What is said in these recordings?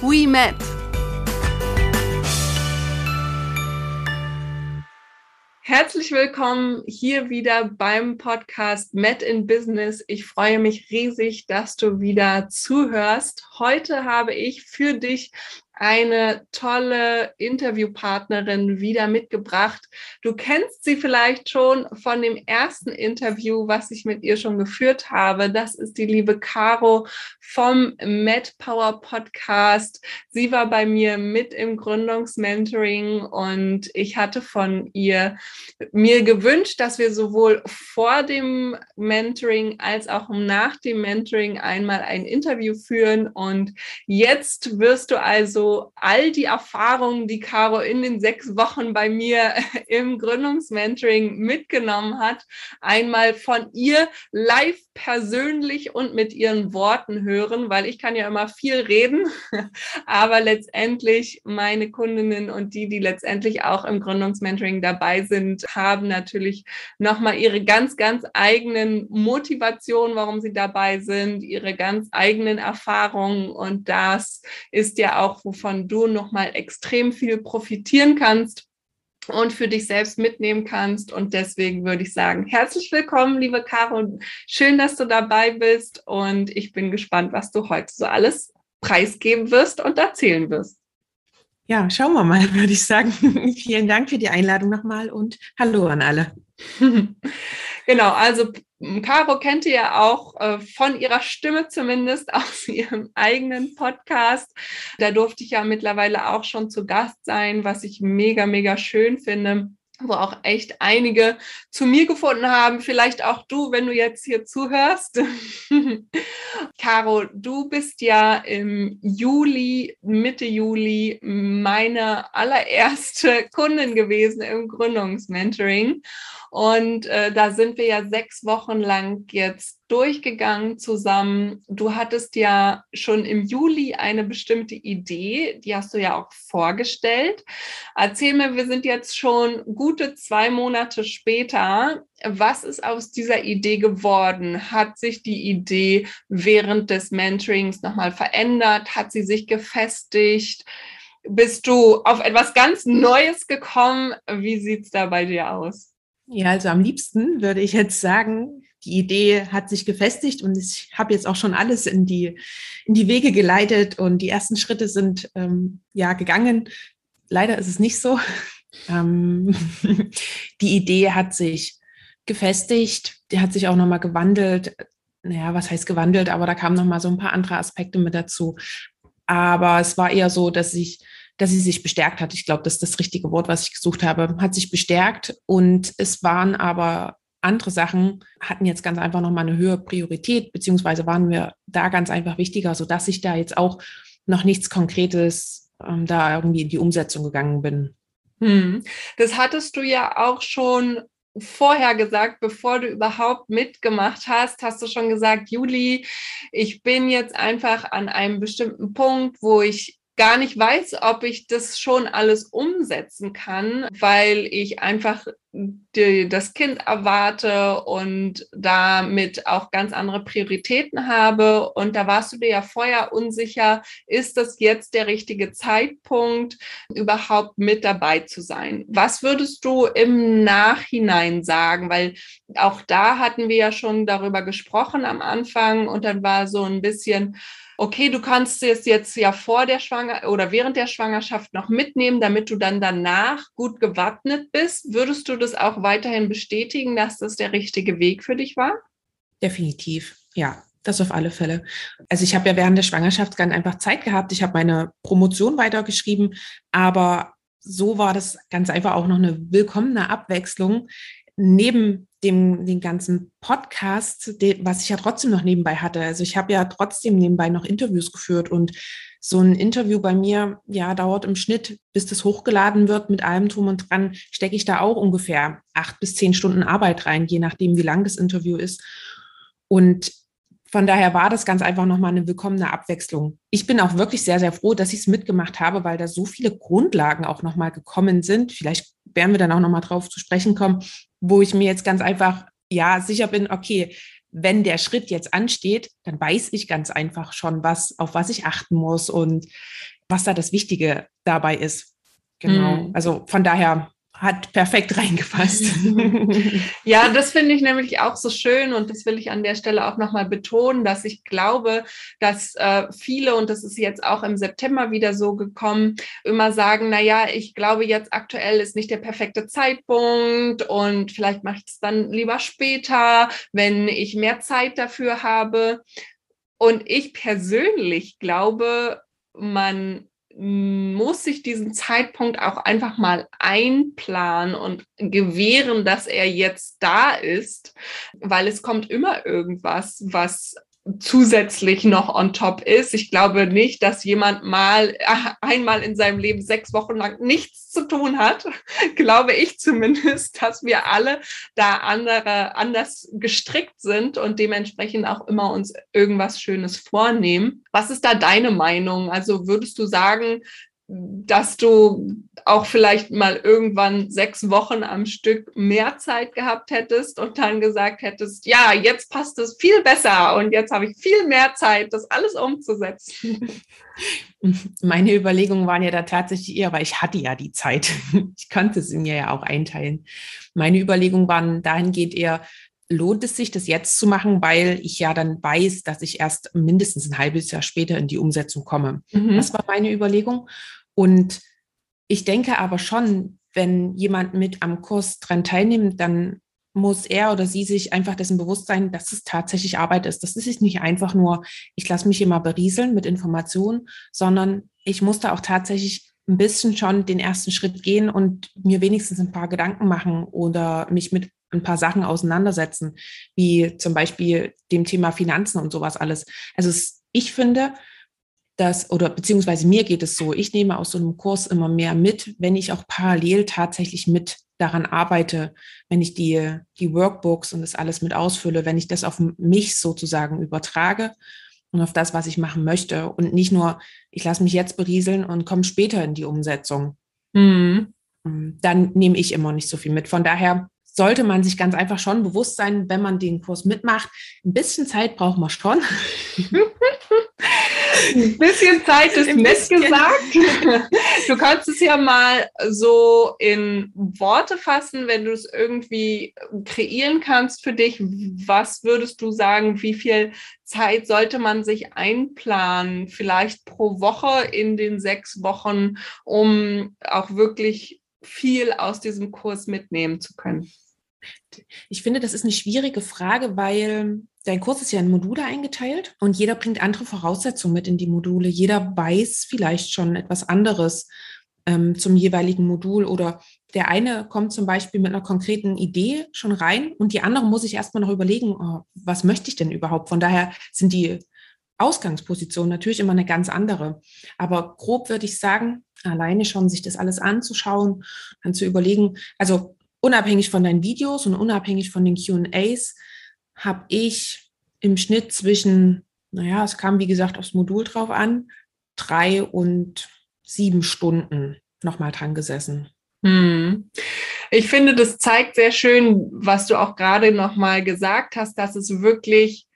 we met. Herzlich willkommen hier wieder beim Podcast Met in Business. Ich freue mich riesig, dass du wieder zuhörst. Heute habe ich für dich eine tolle Interviewpartnerin wieder mitgebracht. Du kennst sie vielleicht schon von dem ersten Interview, was ich mit ihr schon geführt habe. Das ist die liebe Caro vom MedPower Podcast. Sie war bei mir mit im Gründungsmentoring und ich hatte von ihr mir gewünscht, dass wir sowohl vor dem Mentoring als auch nach dem Mentoring einmal ein Interview führen. Und jetzt wirst du also all die Erfahrungen, die Caro in den sechs Wochen bei mir im Gründungsmentoring mitgenommen hat, einmal von ihr live persönlich und mit ihren Worten hören, weil ich kann ja immer viel reden, aber letztendlich meine Kundinnen und die, die letztendlich auch im Gründungsmentoring dabei sind, haben natürlich nochmal ihre ganz, ganz eigenen Motivationen, warum sie dabei sind, ihre ganz eigenen Erfahrungen und das ist ja auch, wovon du nochmal extrem viel profitieren kannst und für dich selbst mitnehmen kannst. Und deswegen würde ich sagen, herzlich willkommen, liebe Caro. Schön, dass du dabei bist. Und ich bin gespannt, was du heute so alles preisgeben wirst und erzählen wirst. Ja, schauen wir mal, würde ich sagen. Vielen Dank für die Einladung nochmal und hallo an alle. genau, also Caro kennt ihr ja auch äh, von ihrer Stimme zumindest aus ihrem eigenen Podcast. Da durfte ich ja mittlerweile auch schon zu Gast sein, was ich mega, mega schön finde wo auch echt einige zu mir gefunden haben. Vielleicht auch du, wenn du jetzt hier zuhörst. Caro, du bist ja im Juli, Mitte Juli meine allererste Kundin gewesen im Gründungsmentoring. Und äh, da sind wir ja sechs Wochen lang jetzt durchgegangen zusammen. Du hattest ja schon im Juli eine bestimmte Idee, die hast du ja auch vorgestellt. Erzähl mir, wir sind jetzt schon gute zwei Monate später. Was ist aus dieser Idee geworden? Hat sich die Idee während des Mentorings nochmal verändert? Hat sie sich gefestigt? Bist du auf etwas ganz Neues gekommen? Wie sieht's da bei dir aus? Ja, also am liebsten würde ich jetzt sagen, die Idee hat sich gefestigt und ich habe jetzt auch schon alles in die, in die Wege geleitet und die ersten Schritte sind ähm, ja gegangen. Leider ist es nicht so. Ähm, die Idee hat sich gefestigt, die hat sich auch nochmal gewandelt. Naja, was heißt gewandelt? Aber da kamen nochmal so ein paar andere Aspekte mit dazu. Aber es war eher so, dass ich dass sie sich bestärkt hat. Ich glaube, das ist das richtige Wort, was ich gesucht habe. Hat sich bestärkt und es waren aber andere Sachen, hatten jetzt ganz einfach nochmal eine höhere Priorität, beziehungsweise waren mir da ganz einfach wichtiger, sodass ich da jetzt auch noch nichts Konkretes ähm, da irgendwie in die Umsetzung gegangen bin. Hm. Das hattest du ja auch schon vorher gesagt, bevor du überhaupt mitgemacht hast, hast du schon gesagt, Juli, ich bin jetzt einfach an einem bestimmten Punkt, wo ich gar nicht weiß, ob ich das schon alles umsetzen kann, weil ich einfach die, das Kind erwarte und damit auch ganz andere Prioritäten habe. Und da warst du dir ja vorher unsicher, ist das jetzt der richtige Zeitpunkt, überhaupt mit dabei zu sein? Was würdest du im Nachhinein sagen? Weil auch da hatten wir ja schon darüber gesprochen am Anfang und dann war so ein bisschen, okay, du kannst es jetzt ja vor der Schwanger oder während der Schwangerschaft noch mitnehmen, damit du dann danach gut gewappnet bist. Würdest du das auch weiterhin bestätigen, dass das der richtige Weg für dich war? Definitiv, ja. Das auf alle Fälle. Also ich habe ja während der Schwangerschaft ganz einfach Zeit gehabt. Ich habe meine Promotion weitergeschrieben, aber so war das ganz einfach auch noch eine willkommene Abwechslung, neben dem, den ganzen Podcast, den, was ich ja trotzdem noch nebenbei hatte. Also ich habe ja trotzdem nebenbei noch Interviews geführt und so ein Interview bei mir, ja, dauert im Schnitt, bis das hochgeladen wird mit allem drum und dran, stecke ich da auch ungefähr acht bis zehn Stunden Arbeit rein, je nachdem, wie lang das Interview ist. Und von daher war das ganz einfach nochmal eine willkommene Abwechslung. Ich bin auch wirklich sehr, sehr froh, dass ich es mitgemacht habe, weil da so viele Grundlagen auch nochmal gekommen sind. Vielleicht werden wir dann auch nochmal drauf zu sprechen kommen, wo ich mir jetzt ganz einfach, ja, sicher bin, okay, wenn der Schritt jetzt ansteht, dann weiß ich ganz einfach schon, was, auf was ich achten muss und was da das Wichtige dabei ist. Genau. Mhm. Also von daher hat perfekt reingefasst. ja, das finde ich nämlich auch so schön und das will ich an der Stelle auch nochmal betonen, dass ich glaube, dass äh, viele, und das ist jetzt auch im September wieder so gekommen, immer sagen, na ja, ich glaube jetzt aktuell ist nicht der perfekte Zeitpunkt und vielleicht mache ich es dann lieber später, wenn ich mehr Zeit dafür habe. Und ich persönlich glaube, man muss sich diesen Zeitpunkt auch einfach mal einplanen und gewähren, dass er jetzt da ist, weil es kommt immer irgendwas, was zusätzlich noch on top ist. Ich glaube nicht, dass jemand mal einmal in seinem Leben sechs Wochen lang nichts zu tun hat. glaube ich zumindest, dass wir alle da andere, anders gestrickt sind und dementsprechend auch immer uns irgendwas Schönes vornehmen. Was ist da deine Meinung? Also würdest du sagen, dass du auch vielleicht mal irgendwann sechs Wochen am Stück mehr Zeit gehabt hättest und dann gesagt hättest, ja, jetzt passt es viel besser und jetzt habe ich viel mehr Zeit, das alles umzusetzen. Meine Überlegungen waren ja da tatsächlich eher, weil ich hatte ja die Zeit. Ich konnte es mir ja auch einteilen. Meine Überlegungen waren dahingehend eher, lohnt es sich, das jetzt zu machen, weil ich ja dann weiß, dass ich erst mindestens ein halbes Jahr später in die Umsetzung komme. Mhm. Das war meine Überlegung. Und ich denke aber schon, wenn jemand mit am Kurs dran teilnimmt, dann muss er oder sie sich einfach dessen bewusst sein, dass es tatsächlich Arbeit ist. Das ist nicht einfach nur, ich lasse mich immer berieseln mit Informationen, sondern ich muss da auch tatsächlich ein bisschen schon den ersten Schritt gehen und mir wenigstens ein paar Gedanken machen oder mich mit ein paar Sachen auseinandersetzen, wie zum Beispiel dem Thema Finanzen und sowas alles. Also es, ich finde, dass, oder beziehungsweise mir geht es so, ich nehme aus so einem Kurs immer mehr mit, wenn ich auch parallel tatsächlich mit daran arbeite, wenn ich die, die Workbooks und das alles mit ausfülle, wenn ich das auf mich sozusagen übertrage und auf das, was ich machen möchte und nicht nur, ich lasse mich jetzt berieseln und komme später in die Umsetzung. Mhm. Dann nehme ich immer nicht so viel mit. Von daher sollte man sich ganz einfach schon bewusst sein, wenn man den Kurs mitmacht. Ein bisschen Zeit braucht man schon. Ein bisschen Zeit ist nett gesagt. Du kannst es ja mal so in Worte fassen, wenn du es irgendwie kreieren kannst für dich. Was würdest du sagen, wie viel Zeit sollte man sich einplanen, vielleicht pro Woche in den sechs Wochen, um auch wirklich viel aus diesem Kurs mitnehmen zu können? Ich finde, das ist eine schwierige Frage, weil dein Kurs ist ja in Module eingeteilt und jeder bringt andere Voraussetzungen mit in die Module. Jeder weiß vielleicht schon etwas anderes ähm, zum jeweiligen Modul oder der eine kommt zum Beispiel mit einer konkreten Idee schon rein und die andere muss sich erstmal noch überlegen, oh, was möchte ich denn überhaupt? Von daher sind die Ausgangspositionen natürlich immer eine ganz andere. Aber grob würde ich sagen, alleine schon sich das alles anzuschauen, dann zu überlegen, also unabhängig von deinen Videos und unabhängig von den QAs, habe ich im Schnitt zwischen, naja, es kam wie gesagt aufs Modul drauf an, drei und sieben Stunden nochmal dran gesessen. Hm. Ich finde, das zeigt sehr schön, was du auch gerade nochmal gesagt hast, dass es wirklich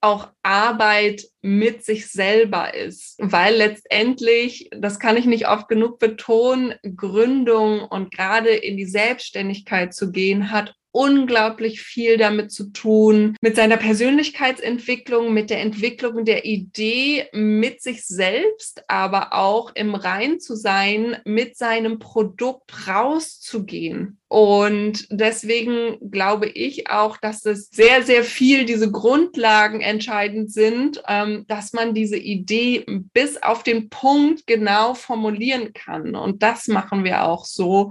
auch Arbeit mit sich selber ist, weil letztendlich, das kann ich nicht oft genug betonen, Gründung und gerade in die Selbstständigkeit zu gehen, hat unglaublich viel damit zu tun, mit seiner Persönlichkeitsentwicklung, mit der Entwicklung der Idee, mit sich selbst, aber auch im Rein zu sein, mit seinem Produkt rauszugehen. Und deswegen glaube ich auch, dass es sehr, sehr viel diese Grundlagen entscheidend sind, ähm, dass man diese Idee bis auf den Punkt genau formulieren kann. Und das machen wir auch so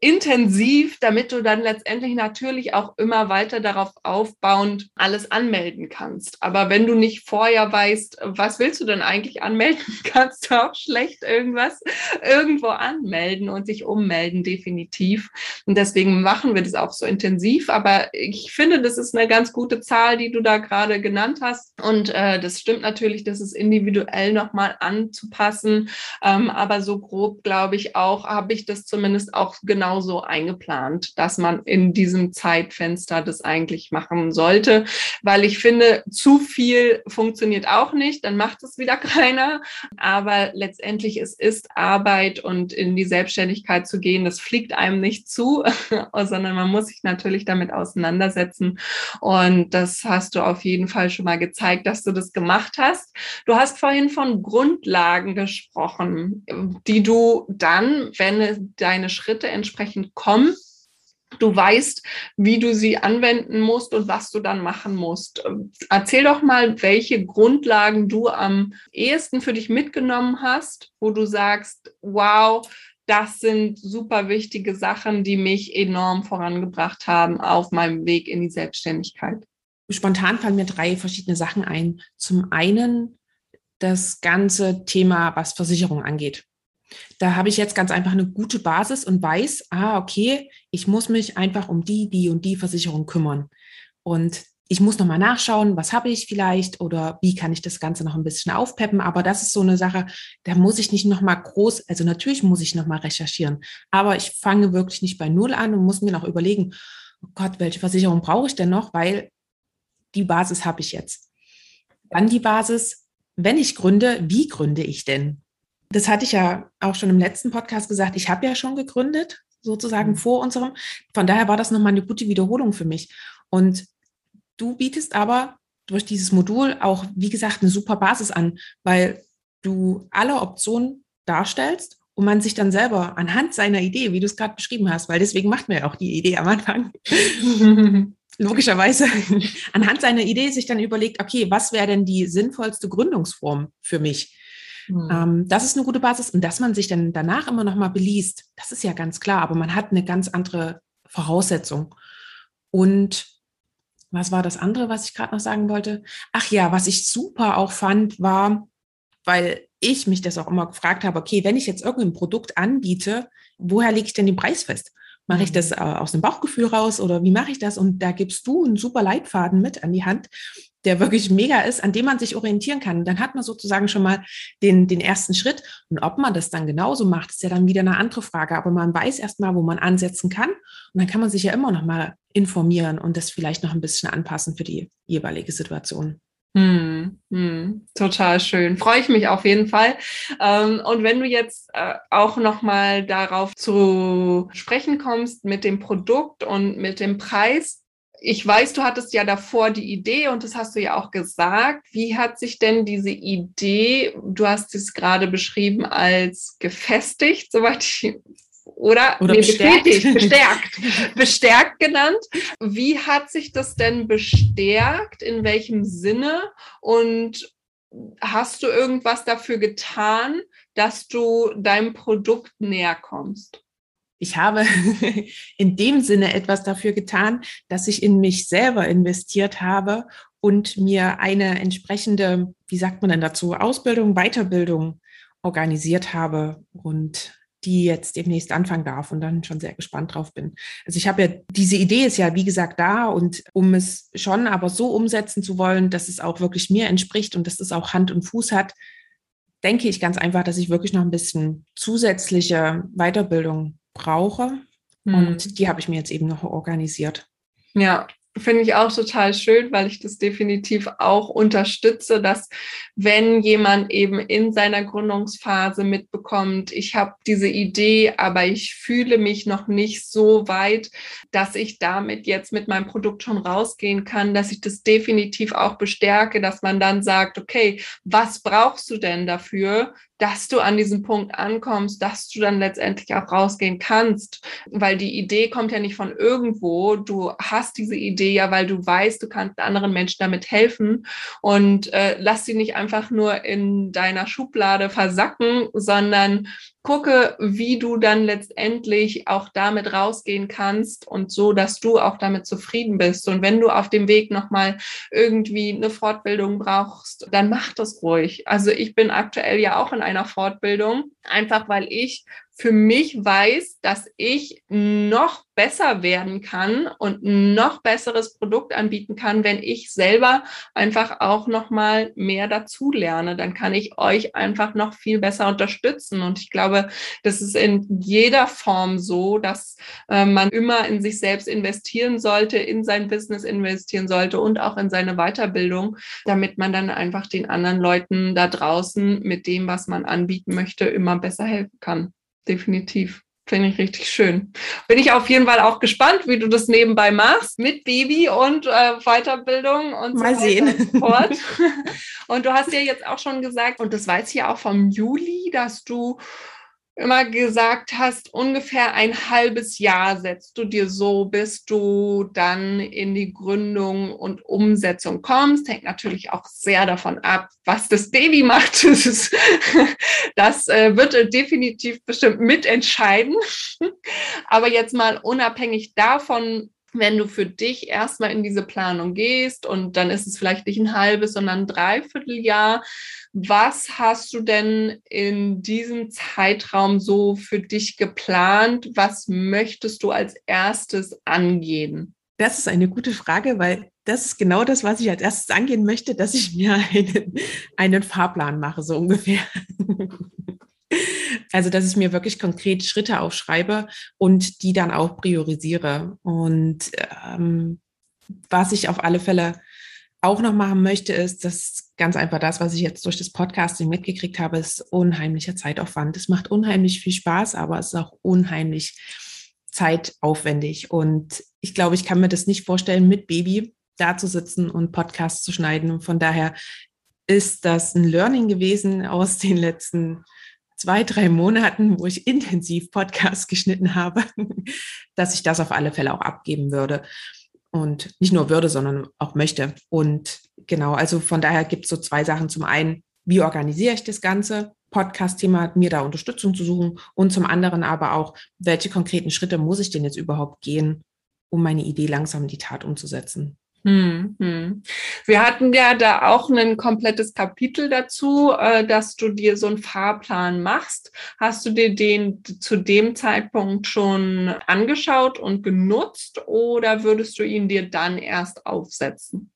intensiv, damit du dann letztendlich natürlich auch immer weiter darauf aufbauend alles anmelden kannst. Aber wenn du nicht vorher weißt, was willst du denn eigentlich anmelden, kannst du auch schlecht irgendwas irgendwo anmelden und sich ummelden, definitiv. Und deswegen machen wir das auch so intensiv. Aber ich finde, das ist eine ganz gute Zahl, die du da gerade genannt hast. Und äh, das stimmt natürlich, das ist individuell nochmal anzupassen. Ähm, aber so grob, glaube ich, auch, habe ich das zumindest auch genau genauso eingeplant, dass man in diesem Zeitfenster das eigentlich machen sollte, weil ich finde, zu viel funktioniert auch nicht, dann macht es wieder keiner. Aber letztendlich es ist Arbeit und in die Selbstständigkeit zu gehen, das fliegt einem nicht zu, sondern man muss sich natürlich damit auseinandersetzen. Und das hast du auf jeden Fall schon mal gezeigt, dass du das gemacht hast. Du hast vorhin von Grundlagen gesprochen, die du dann, wenn deine Schritte entsprechend entsprechend kommen. Du weißt, wie du sie anwenden musst und was du dann machen musst. Erzähl doch mal, welche Grundlagen du am ehesten für dich mitgenommen hast, wo du sagst, wow, das sind super wichtige Sachen, die mich enorm vorangebracht haben auf meinem Weg in die Selbstständigkeit. Spontan fallen mir drei verschiedene Sachen ein. Zum einen das ganze Thema, was Versicherung angeht. Da habe ich jetzt ganz einfach eine gute Basis und weiß, ah, okay, ich muss mich einfach um die, die und die Versicherung kümmern. Und ich muss nochmal nachschauen, was habe ich vielleicht oder wie kann ich das Ganze noch ein bisschen aufpeppen. Aber das ist so eine Sache, da muss ich nicht nochmal groß, also natürlich muss ich nochmal recherchieren, aber ich fange wirklich nicht bei Null an und muss mir noch überlegen, oh Gott, welche Versicherung brauche ich denn noch, weil die Basis habe ich jetzt. Dann die Basis, wenn ich gründe, wie gründe ich denn? Das hatte ich ja auch schon im letzten Podcast gesagt, ich habe ja schon gegründet, sozusagen mhm. vor unserem. Von daher war das nochmal eine gute Wiederholung für mich. Und du bietest aber durch dieses Modul auch, wie gesagt, eine super Basis an, weil du alle Optionen darstellst und man sich dann selber anhand seiner Idee, wie du es gerade beschrieben hast, weil deswegen macht man ja auch die Idee am Anfang, logischerweise, anhand seiner Idee sich dann überlegt, okay, was wäre denn die sinnvollste Gründungsform für mich? Mhm. Ähm, das ist eine gute Basis. Und dass man sich dann danach immer noch mal beliest, das ist ja ganz klar, aber man hat eine ganz andere Voraussetzung. Und was war das andere, was ich gerade noch sagen wollte? Ach ja, was ich super auch fand, war, weil ich mich das auch immer gefragt habe, okay, wenn ich jetzt irgendein Produkt anbiete, woher lege ich denn den Preis fest? Mache ich das mhm. äh, aus dem Bauchgefühl raus oder wie mache ich das? Und da gibst du einen super Leitfaden mit an die Hand, der wirklich mega ist, an dem man sich orientieren kann. Dann hat man sozusagen schon mal den, den ersten Schritt. Und ob man das dann genauso macht, ist ja dann wieder eine andere Frage. Aber man weiß erst mal, wo man ansetzen kann. Und dann kann man sich ja immer noch mal informieren und das vielleicht noch ein bisschen anpassen für die jeweilige Situation. Hm, hm, total schön. Freue ich mich auf jeden Fall. Ähm, und wenn du jetzt äh, auch noch mal darauf zu sprechen kommst mit dem Produkt und mit dem Preis, ich weiß, du hattest ja davor die Idee und das hast du ja auch gesagt. Wie hat sich denn diese Idee, du hast es gerade beschrieben als gefestigt, soweit ich oder, oder nee, bestärkt. bestärkt, bestärkt genannt. Wie hat sich das denn bestärkt? In welchem Sinne? Und hast du irgendwas dafür getan, dass du deinem Produkt näher kommst? Ich habe in dem Sinne etwas dafür getan, dass ich in mich selber investiert habe und mir eine entsprechende, wie sagt man denn dazu, Ausbildung, Weiterbildung organisiert habe und die jetzt demnächst anfangen darf und dann schon sehr gespannt drauf bin. Also ich habe ja, diese Idee ist ja, wie gesagt, da und um es schon aber so umsetzen zu wollen, dass es auch wirklich mir entspricht und dass es auch Hand und Fuß hat, denke ich ganz einfach, dass ich wirklich noch ein bisschen zusätzliche Weiterbildung brauche. Mhm. Und die habe ich mir jetzt eben noch organisiert. Ja, finde ich auch total schön, weil ich das definitiv auch unterstütze, dass wenn jemand eben in seiner Gründungsphase mitbekommt, ich habe diese Idee, aber ich fühle mich noch nicht so weit, dass ich damit jetzt mit meinem Produkt schon rausgehen kann, dass ich das definitiv auch bestärke, dass man dann sagt, okay, was brauchst du denn dafür, dass du an diesem Punkt ankommst, dass du dann letztendlich auch rausgehen kannst, weil die Idee kommt ja nicht von irgendwo. Du hast diese Idee ja, weil du weißt, du kannst anderen Menschen damit helfen und äh, lass sie nicht einfach nur in deiner Schublade versacken, sondern gucke, wie du dann letztendlich auch damit rausgehen kannst und so, dass du auch damit zufrieden bist. Und wenn du auf dem Weg nochmal irgendwie eine Fortbildung brauchst, dann mach das ruhig. Also ich bin aktuell ja auch in einer Fortbildung, einfach weil ich für mich weiß, dass ich noch besser werden kann und noch besseres Produkt anbieten kann, wenn ich selber einfach auch noch mal mehr dazu lerne, dann kann ich euch einfach noch viel besser unterstützen. Und ich glaube, das ist in jeder Form so, dass äh, man immer in sich selbst investieren sollte, in sein Business investieren sollte und auch in seine Weiterbildung, damit man dann einfach den anderen Leuten da draußen mit dem, was man anbieten möchte, immer besser helfen kann definitiv. Finde ich richtig schön. Bin ich auf jeden Fall auch gespannt, wie du das nebenbei machst mit Baby und äh, Weiterbildung und Mal so sehen. Und, fort. und du hast ja jetzt auch schon gesagt, und das weiß ich ja auch vom Juli, dass du immer gesagt hast, ungefähr ein halbes Jahr setzt du dir so, bis du dann in die Gründung und Umsetzung kommst. Hängt natürlich auch sehr davon ab, was das Baby macht. Das, ist, das äh, wird definitiv bestimmt mitentscheiden. Aber jetzt mal unabhängig davon, wenn du für dich erstmal in diese Planung gehst und dann ist es vielleicht nicht ein halbes, sondern ein Dreivierteljahr, was hast du denn in diesem Zeitraum so für dich geplant? Was möchtest du als erstes angehen? Das ist eine gute Frage, weil das ist genau das, was ich als erstes angehen möchte, dass ich mir einen, einen Fahrplan mache, so ungefähr. Also, dass ich mir wirklich konkret Schritte aufschreibe und die dann auch priorisiere. Und ähm, was ich auf alle Fälle auch noch machen möchte, ist, dass ganz einfach das, was ich jetzt durch das Podcasting mitgekriegt habe, ist unheimlicher Zeitaufwand. Es macht unheimlich viel Spaß, aber es ist auch unheimlich zeitaufwendig. Und ich glaube, ich kann mir das nicht vorstellen, mit Baby da zu sitzen und Podcasts zu schneiden. Und von daher ist das ein Learning gewesen aus den letzten zwei, drei Monaten, wo ich intensiv Podcasts geschnitten habe, dass ich das auf alle Fälle auch abgeben würde und nicht nur würde, sondern auch möchte. Und genau, also von daher gibt es so zwei Sachen. Zum einen, wie organisiere ich das Ganze? Podcast-Thema, mir da Unterstützung zu suchen und zum anderen aber auch, welche konkreten Schritte muss ich denn jetzt überhaupt gehen, um meine Idee langsam in die Tat umzusetzen? Hm, hm. Wir hatten ja da auch ein komplettes Kapitel dazu, äh, dass du dir so einen Fahrplan machst. Hast du dir den zu dem Zeitpunkt schon angeschaut und genutzt oder würdest du ihn dir dann erst aufsetzen?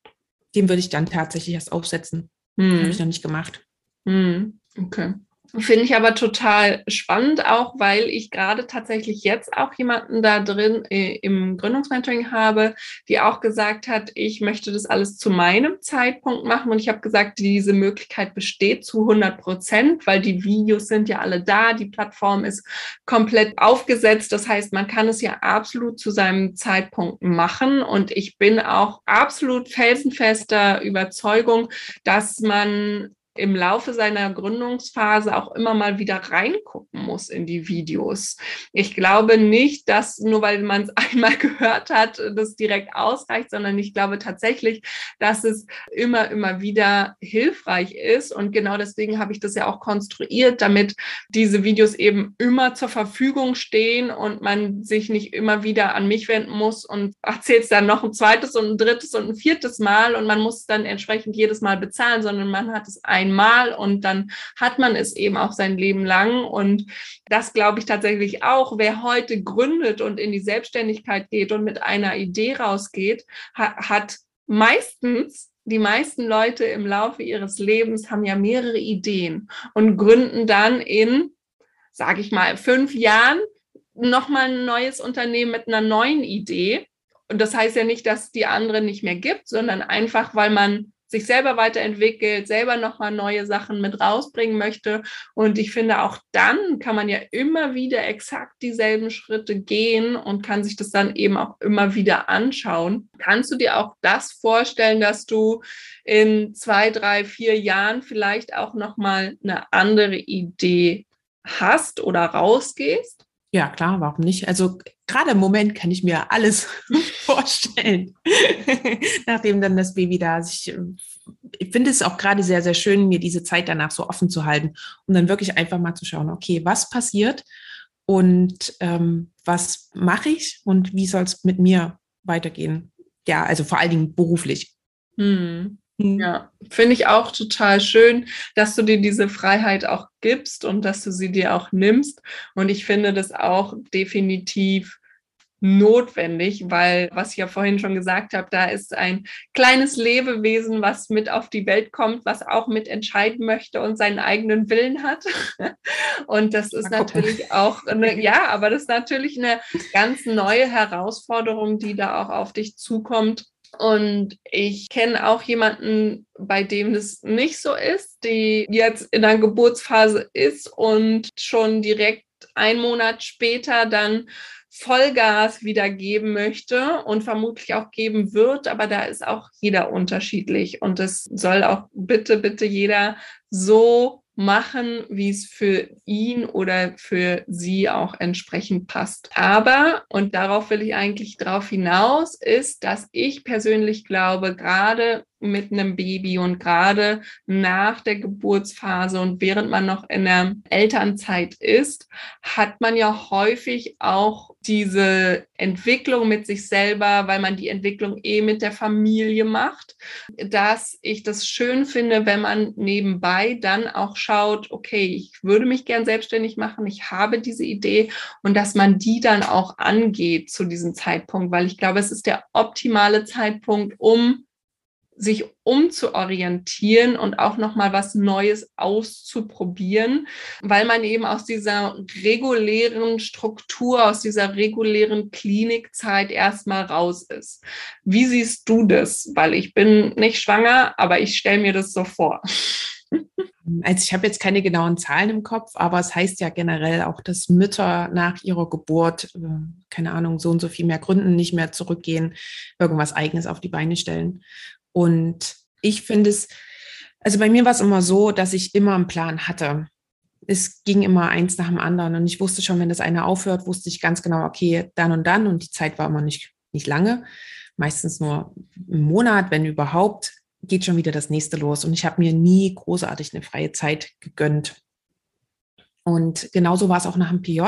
Den würde ich dann tatsächlich erst aufsetzen. Hm. Habe ich noch nicht gemacht. Hm. Okay. Finde ich aber total spannend, auch weil ich gerade tatsächlich jetzt auch jemanden da drin äh, im Gründungsmentoring habe, die auch gesagt hat, ich möchte das alles zu meinem Zeitpunkt machen. Und ich habe gesagt, diese Möglichkeit besteht zu 100 Prozent, weil die Videos sind ja alle da, die Plattform ist komplett aufgesetzt. Das heißt, man kann es ja absolut zu seinem Zeitpunkt machen. Und ich bin auch absolut felsenfester Überzeugung, dass man im Laufe seiner Gründungsphase auch immer mal wieder reingucken muss in die Videos. Ich glaube nicht, dass nur weil man es einmal gehört hat, das direkt ausreicht, sondern ich glaube tatsächlich, dass es immer, immer wieder hilfreich ist. Und genau deswegen habe ich das ja auch konstruiert, damit diese Videos eben immer zur Verfügung stehen und man sich nicht immer wieder an mich wenden muss und erzählt es dann noch ein zweites und ein drittes und ein viertes Mal und man muss es dann entsprechend jedes Mal bezahlen, sondern man hat es ein einmal und dann hat man es eben auch sein Leben lang. Und das glaube ich tatsächlich auch. Wer heute gründet und in die Selbstständigkeit geht und mit einer Idee rausgeht, hat, meistens die meisten Leute im Laufe ihres Lebens haben ja mehrere Ideen und gründen dann in, sage ich mal, fünf Jahren nochmal ein neues Unternehmen mit einer neuen Idee. Und das heißt ja nicht, dass die andere nicht mehr gibt, sondern einfach, weil man sich selber weiterentwickelt, selber nochmal neue Sachen mit rausbringen möchte. Und ich finde, auch dann kann man ja immer wieder exakt dieselben Schritte gehen und kann sich das dann eben auch immer wieder anschauen. Kannst du dir auch das vorstellen, dass du in zwei, drei, vier Jahren vielleicht auch nochmal eine andere Idee hast oder rausgehst? Ja, klar, warum nicht? Also gerade im Moment kann ich mir alles vorstellen, nachdem dann das Baby da sich äh, finde es auch gerade sehr, sehr schön, mir diese Zeit danach so offen zu halten, um dann wirklich einfach mal zu schauen, okay, was passiert und ähm, was mache ich und wie soll es mit mir weitergehen? Ja, also vor allen Dingen beruflich. Hm. Hm. Ja, finde ich auch total schön, dass du dir diese Freiheit auch gibst und dass du sie dir auch nimmst. Und ich finde das auch definitiv notwendig, weil, was ich ja vorhin schon gesagt habe, da ist ein kleines Lebewesen, was mit auf die Welt kommt, was auch mit entscheiden möchte und seinen eigenen Willen hat. Und das ist natürlich auch, eine, ja, aber das ist natürlich eine ganz neue Herausforderung, die da auch auf dich zukommt. Und ich kenne auch jemanden, bei dem das nicht so ist, die jetzt in der Geburtsphase ist und schon direkt einen Monat später dann Vollgas wieder geben möchte und vermutlich auch geben wird, aber da ist auch jeder unterschiedlich. Und es soll auch bitte, bitte jeder so machen, wie es für ihn oder für sie auch entsprechend passt. Aber, und darauf will ich eigentlich drauf hinaus, ist, dass ich persönlich glaube, gerade mit einem Baby. Und gerade nach der Geburtsphase und während man noch in der Elternzeit ist, hat man ja häufig auch diese Entwicklung mit sich selber, weil man die Entwicklung eh mit der Familie macht, dass ich das schön finde, wenn man nebenbei dann auch schaut, okay, ich würde mich gern selbstständig machen, ich habe diese Idee und dass man die dann auch angeht zu diesem Zeitpunkt, weil ich glaube, es ist der optimale Zeitpunkt, um sich umzuorientieren und auch noch mal was Neues auszuprobieren, weil man eben aus dieser regulären Struktur, aus dieser regulären Klinikzeit erstmal raus ist. Wie siehst du das? Weil ich bin nicht schwanger, aber ich stelle mir das so vor. Also ich habe jetzt keine genauen Zahlen im Kopf, aber es heißt ja generell auch, dass Mütter nach ihrer Geburt, äh, keine Ahnung, so und so viel mehr Gründen nicht mehr zurückgehen, irgendwas eigenes auf die Beine stellen. Und ich finde es, also bei mir war es immer so, dass ich immer einen Plan hatte. Es ging immer eins nach dem anderen und ich wusste schon, wenn das eine aufhört, wusste ich ganz genau, okay, dann und dann und die Zeit war immer nicht, nicht lange, meistens nur einen Monat, wenn überhaupt, geht schon wieder das nächste los und ich habe mir nie großartig eine freie Zeit gegönnt. Und genauso war es auch nach dem PJ.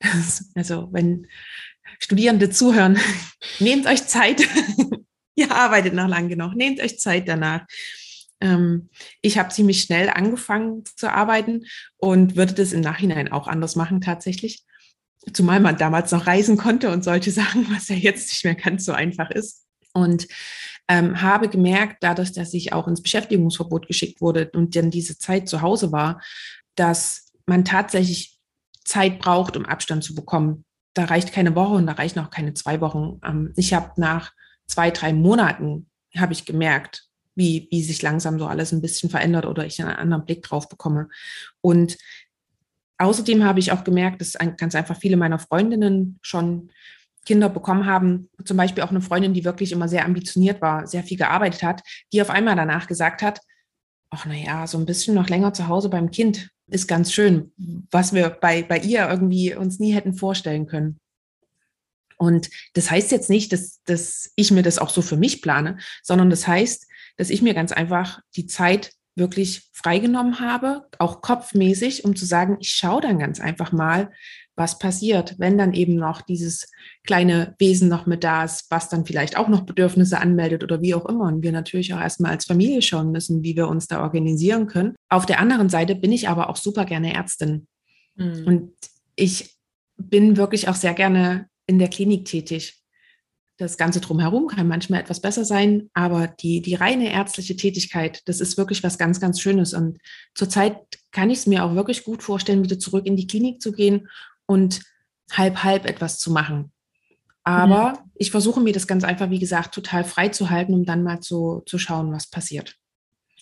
Also wenn Studierende zuhören, nehmt euch Zeit, Ihr arbeitet noch lang genug. Nehmt euch Zeit danach. Ähm, ich habe ziemlich schnell angefangen zu arbeiten und würde das im Nachhinein auch anders machen tatsächlich. Zumal man damals noch reisen konnte und solche Sachen, was ja jetzt nicht mehr ganz so einfach ist. Und ähm, habe gemerkt, dadurch, dass ich auch ins Beschäftigungsverbot geschickt wurde und dann diese Zeit zu Hause war, dass man tatsächlich Zeit braucht, um Abstand zu bekommen. Da reicht keine Woche und da reichen auch keine zwei Wochen. Ähm, ich habe nach zwei, drei Monaten habe ich gemerkt, wie, wie sich langsam so alles ein bisschen verändert oder ich einen anderen Blick drauf bekomme. Und außerdem habe ich auch gemerkt, dass ganz einfach viele meiner Freundinnen schon Kinder bekommen haben, zum Beispiel auch eine Freundin, die wirklich immer sehr ambitioniert war, sehr viel gearbeitet hat, die auf einmal danach gesagt hat, ach naja, so ein bisschen noch länger zu Hause beim Kind ist ganz schön, was wir bei, bei ihr irgendwie uns nie hätten vorstellen können. Und das heißt jetzt nicht, dass, dass ich mir das auch so für mich plane, sondern das heißt, dass ich mir ganz einfach die Zeit wirklich freigenommen habe, auch kopfmäßig, um zu sagen, ich schaue dann ganz einfach mal, was passiert, wenn dann eben noch dieses kleine Wesen noch mit da ist, was dann vielleicht auch noch Bedürfnisse anmeldet oder wie auch immer. Und wir natürlich auch erstmal als Familie schauen müssen, wie wir uns da organisieren können. Auf der anderen Seite bin ich aber auch super gerne Ärztin. Mhm. Und ich bin wirklich auch sehr gerne in der Klinik tätig. Das Ganze drumherum kann manchmal etwas besser sein, aber die, die reine ärztliche Tätigkeit, das ist wirklich was ganz, ganz Schönes. Und zurzeit kann ich es mir auch wirklich gut vorstellen, wieder zurück in die Klinik zu gehen und halb, halb etwas zu machen. Aber mhm. ich versuche mir das ganz einfach, wie gesagt, total frei zu halten, um dann mal zu, zu schauen, was passiert.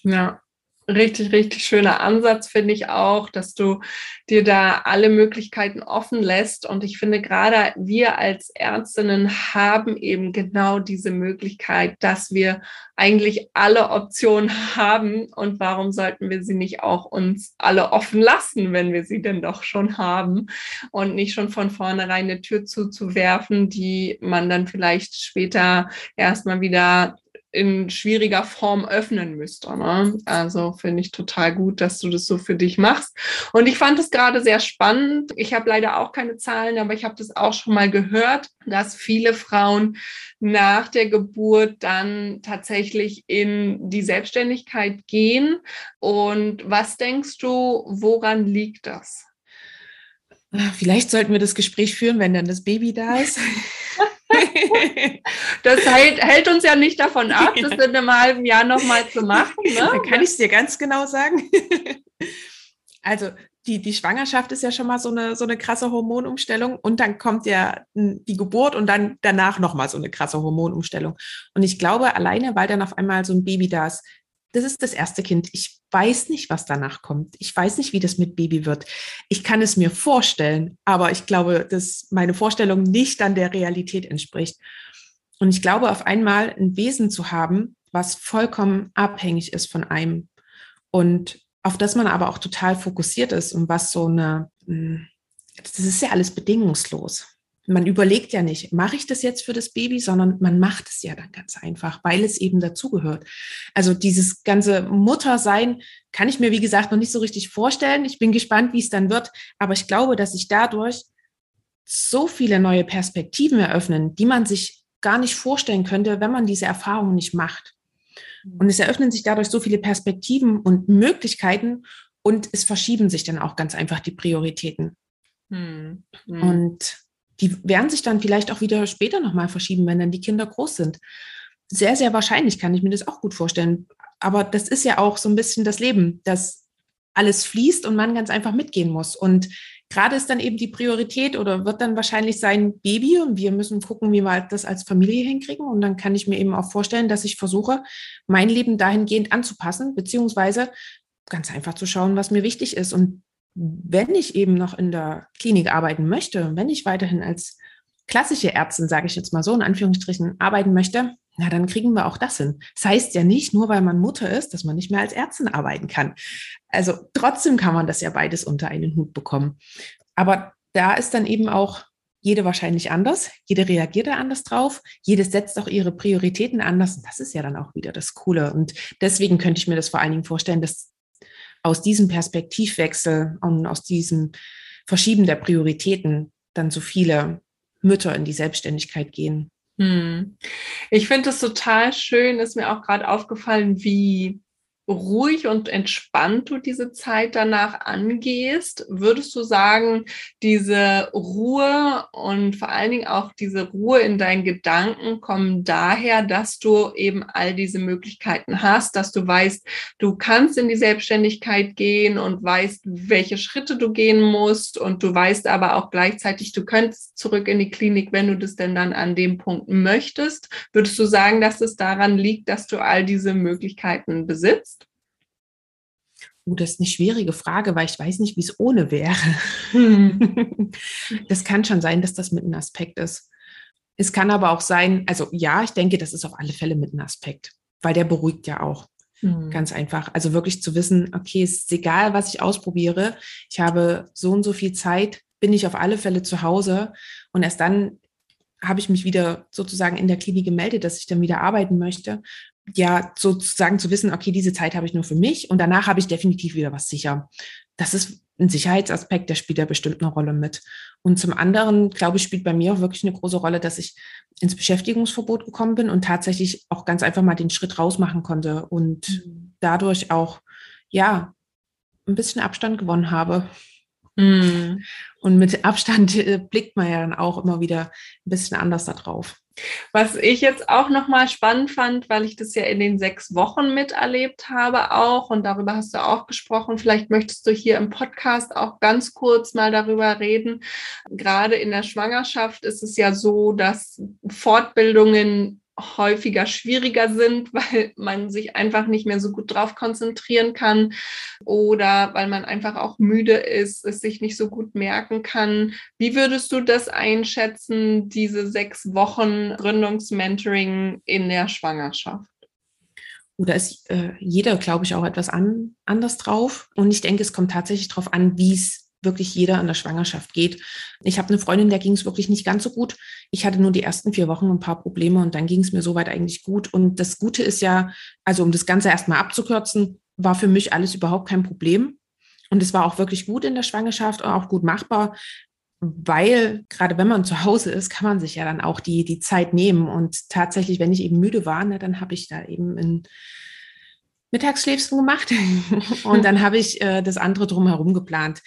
Ja, richtig, richtig schöner Ansatz, finde ich auch, dass du dir da alle Möglichkeiten offen lässt. Und ich finde, gerade wir als Ärztinnen haben eben genau diese Möglichkeit, dass wir eigentlich alle Optionen haben. Und warum sollten wir sie nicht auch uns alle offen lassen, wenn wir sie denn doch schon haben und nicht schon von vornherein eine Tür zuzuwerfen, die man dann vielleicht später erstmal wieder in schwieriger Form öffnen müsste. Ne? Also finde ich total gut, dass du das so für dich machst. Und ich fand es gerade sehr spannend. Ich habe leider auch keine Zahlen, aber ich habe das auch schon mal gehört, dass viele Frauen nach der Geburt dann tatsächlich in die Selbstständigkeit gehen. Und was denkst du, woran liegt das? Vielleicht sollten wir das Gespräch führen, wenn dann das Baby da ist. das hält, hält, uns ja nicht davon ab, das in einem halben Jahr nochmal zu machen. Ne? Da kann ich es dir ganz genau sagen. Also die, die Schwangerschaft ist ja schon mal so eine, so eine krasse Hormonumstellung und dann kommt ja die Geburt und dann danach nochmal so eine krasse Hormonumstellung. Und ich glaube, alleine, weil dann auf einmal so ein Baby da ist, das ist das erste Kind. Ich weiß nicht, was danach kommt. Ich weiß nicht, wie das mit Baby wird. Ich kann es mir vorstellen, aber ich glaube, dass meine Vorstellung nicht an der Realität entspricht. Und ich glaube, auf einmal ein Wesen zu haben, was vollkommen abhängig ist von einem und auf das man aber auch total fokussiert ist und was so eine, hm, das ist ja alles bedingungslos man überlegt ja nicht, mache ich das jetzt für das Baby, sondern man macht es ja dann ganz einfach, weil es eben dazugehört. Also dieses ganze Muttersein kann ich mir, wie gesagt, noch nicht so richtig vorstellen. Ich bin gespannt, wie es dann wird. Aber ich glaube, dass sich dadurch so viele neue Perspektiven eröffnen, die man sich gar nicht vorstellen könnte, wenn man diese Erfahrungen nicht macht. Und es eröffnen sich dadurch so viele Perspektiven und Möglichkeiten und es verschieben sich dann auch ganz einfach die Prioritäten. Hm. Hm. Und die werden sich dann vielleicht auch wieder später nochmal verschieben, wenn dann die Kinder groß sind. Sehr, sehr wahrscheinlich kann ich mir das auch gut vorstellen. Aber das ist ja auch so ein bisschen das Leben, dass alles fließt und man ganz einfach mitgehen muss. Und gerade ist dann eben die Priorität oder wird dann wahrscheinlich sein Baby und wir müssen gucken, wie wir das als Familie hinkriegen. Und dann kann ich mir eben auch vorstellen, dass ich versuche, mein Leben dahingehend anzupassen, beziehungsweise ganz einfach zu schauen, was mir wichtig ist. Und wenn ich eben noch in der Klinik arbeiten möchte, wenn ich weiterhin als klassische Ärztin, sage ich jetzt mal so in Anführungsstrichen, arbeiten möchte, na, dann kriegen wir auch das hin. Das heißt ja nicht, nur weil man Mutter ist, dass man nicht mehr als Ärztin arbeiten kann. Also trotzdem kann man das ja beides unter einen Hut bekommen. Aber da ist dann eben auch jede wahrscheinlich anders, jede reagiert da anders drauf, jede setzt auch ihre Prioritäten anders. Und das ist ja dann auch wieder das Coole. Und deswegen könnte ich mir das vor allen Dingen vorstellen, dass aus diesem Perspektivwechsel und aus diesem Verschieben der Prioritäten dann so viele Mütter in die Selbstständigkeit gehen. Hm. Ich finde es total schön, ist mir auch gerade aufgefallen, wie ruhig und entspannt du diese Zeit danach angehst, würdest du sagen, diese Ruhe und vor allen Dingen auch diese Ruhe in deinen Gedanken kommen daher, dass du eben all diese Möglichkeiten hast, dass du weißt, du kannst in die Selbstständigkeit gehen und weißt, welche Schritte du gehen musst und du weißt aber auch gleichzeitig, du könntest zurück in die Klinik, wenn du das denn dann an dem Punkt möchtest. Würdest du sagen, dass es daran liegt, dass du all diese Möglichkeiten besitzt? Uh, das ist eine schwierige Frage, weil ich weiß nicht, wie es ohne wäre. Hm. das kann schon sein, dass das mit einem Aspekt ist. Es kann aber auch sein, also ja, ich denke, das ist auf alle Fälle mit einem Aspekt, weil der beruhigt ja auch. Mhm. Ganz einfach. Also wirklich zu wissen, okay, es ist egal, was ich ausprobiere. Ich habe so und so viel Zeit, bin ich auf alle Fälle zu Hause und erst dann habe ich mich wieder sozusagen in der Klinik gemeldet, dass ich dann wieder arbeiten möchte ja sozusagen zu wissen, okay, diese Zeit habe ich nur für mich und danach habe ich definitiv wieder was sicher. Das ist ein Sicherheitsaspekt, der spielt ja bestimmt eine Rolle mit. Und zum anderen, glaube ich, spielt bei mir auch wirklich eine große Rolle, dass ich ins Beschäftigungsverbot gekommen bin und tatsächlich auch ganz einfach mal den Schritt rausmachen konnte und mhm. dadurch auch, ja, ein bisschen Abstand gewonnen habe. Mhm. Und mit Abstand äh, blickt man ja dann auch immer wieder ein bisschen anders da drauf. Was ich jetzt auch nochmal spannend fand, weil ich das ja in den sechs Wochen miterlebt habe auch und darüber hast du auch gesprochen. Vielleicht möchtest du hier im Podcast auch ganz kurz mal darüber reden. Gerade in der Schwangerschaft ist es ja so, dass Fortbildungen häufiger schwieriger sind, weil man sich einfach nicht mehr so gut drauf konzentrieren kann oder weil man einfach auch müde ist, es sich nicht so gut merken kann. Wie würdest du das einschätzen, diese sechs Wochen Gründungsmentoring in der Schwangerschaft? Oder ist äh, jeder, glaube ich, auch etwas an, anders drauf. Und ich denke, es kommt tatsächlich darauf an, wie es wirklich jeder in der Schwangerschaft geht. Ich habe eine Freundin, der ging es wirklich nicht ganz so gut. Ich hatte nur die ersten vier Wochen ein paar Probleme und dann ging es mir soweit eigentlich gut. Und das Gute ist ja, also um das Ganze erstmal abzukürzen, war für mich alles überhaupt kein Problem. Und es war auch wirklich gut in der Schwangerschaft und auch gut machbar, weil gerade wenn man zu Hause ist, kann man sich ja dann auch die, die Zeit nehmen. Und tatsächlich, wenn ich eben müde war, ne, dann habe ich da eben ein Mittagsschläfchen gemacht und dann habe ich äh, das andere drumherum geplant.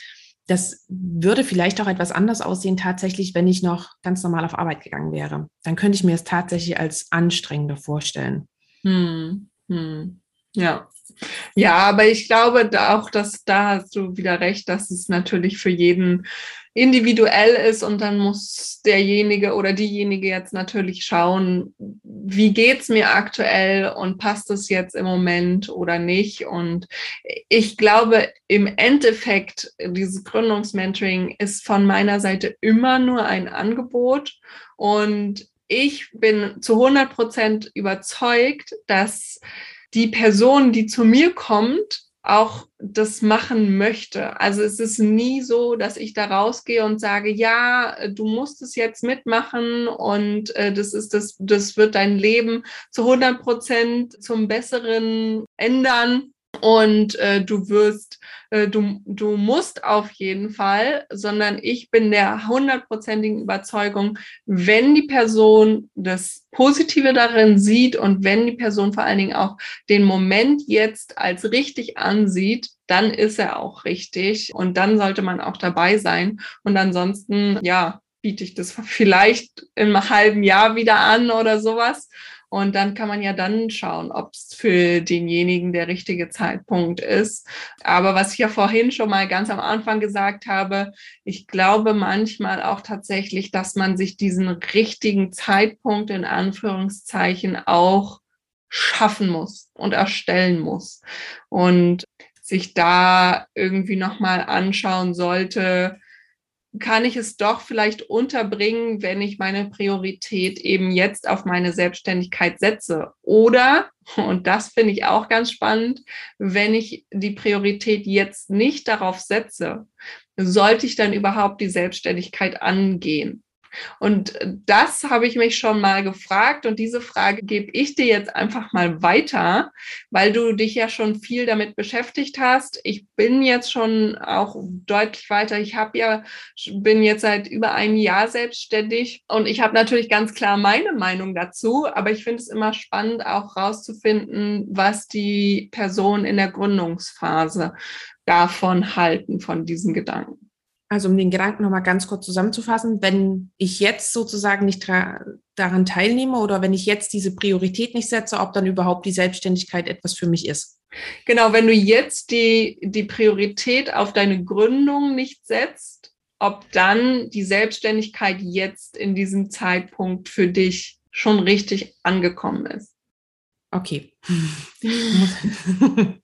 Das würde vielleicht auch etwas anders aussehen, tatsächlich, wenn ich noch ganz normal auf Arbeit gegangen wäre. Dann könnte ich mir es tatsächlich als anstrengender vorstellen. Hm, hm. Ja. Ja, aber ich glaube auch, dass da hast du wieder recht, dass es natürlich für jeden individuell ist und dann muss derjenige oder diejenige jetzt natürlich schauen, wie geht's mir aktuell und passt es jetzt im Moment oder nicht. Und ich glaube, im Endeffekt, dieses Gründungsmentoring ist von meiner Seite immer nur ein Angebot und ich bin zu 100 Prozent überzeugt, dass die Person, die zu mir kommt, auch das machen möchte. Also es ist nie so, dass ich da rausgehe und sage, ja, du musst es jetzt mitmachen und äh, das ist das, das wird dein Leben zu 100 Prozent zum Besseren ändern und äh, du wirst, äh, du, du musst auf jeden Fall, sondern ich bin der hundertprozentigen Überzeugung, wenn die Person das Positive darin sieht und wenn die Person vor allen Dingen auch den Moment jetzt als richtig ansieht, dann ist er auch richtig und dann sollte man auch dabei sein. Und ansonsten, ja, biete ich das vielleicht im halben Jahr wieder an oder sowas. Und dann kann man ja dann schauen, ob es für denjenigen der richtige Zeitpunkt ist. Aber was ich ja vorhin schon mal ganz am Anfang gesagt habe, ich glaube manchmal auch tatsächlich, dass man sich diesen richtigen Zeitpunkt in Anführungszeichen auch schaffen muss und erstellen muss. Und sich da irgendwie nochmal anschauen sollte, kann ich es doch vielleicht unterbringen, wenn ich meine Priorität eben jetzt auf meine Selbstständigkeit setze. Oder, und das finde ich auch ganz spannend, wenn ich die Priorität jetzt nicht darauf setze, sollte ich dann überhaupt die Selbstständigkeit angehen? Und das habe ich mich schon mal gefragt und diese Frage gebe ich dir jetzt einfach mal weiter, weil du dich ja schon viel damit beschäftigt hast. Ich bin jetzt schon auch deutlich weiter. Ich habe ja bin jetzt seit über einem Jahr selbstständig und ich habe natürlich ganz klar meine Meinung dazu, aber ich finde es immer spannend auch rauszufinden, was die Personen in der Gründungsphase davon halten von diesen Gedanken. Also um den Gedanken nochmal ganz kurz zusammenzufassen, wenn ich jetzt sozusagen nicht daran teilnehme oder wenn ich jetzt diese Priorität nicht setze, ob dann überhaupt die Selbstständigkeit etwas für mich ist. Genau, wenn du jetzt die, die Priorität auf deine Gründung nicht setzt, ob dann die Selbstständigkeit jetzt in diesem Zeitpunkt für dich schon richtig angekommen ist. Okay.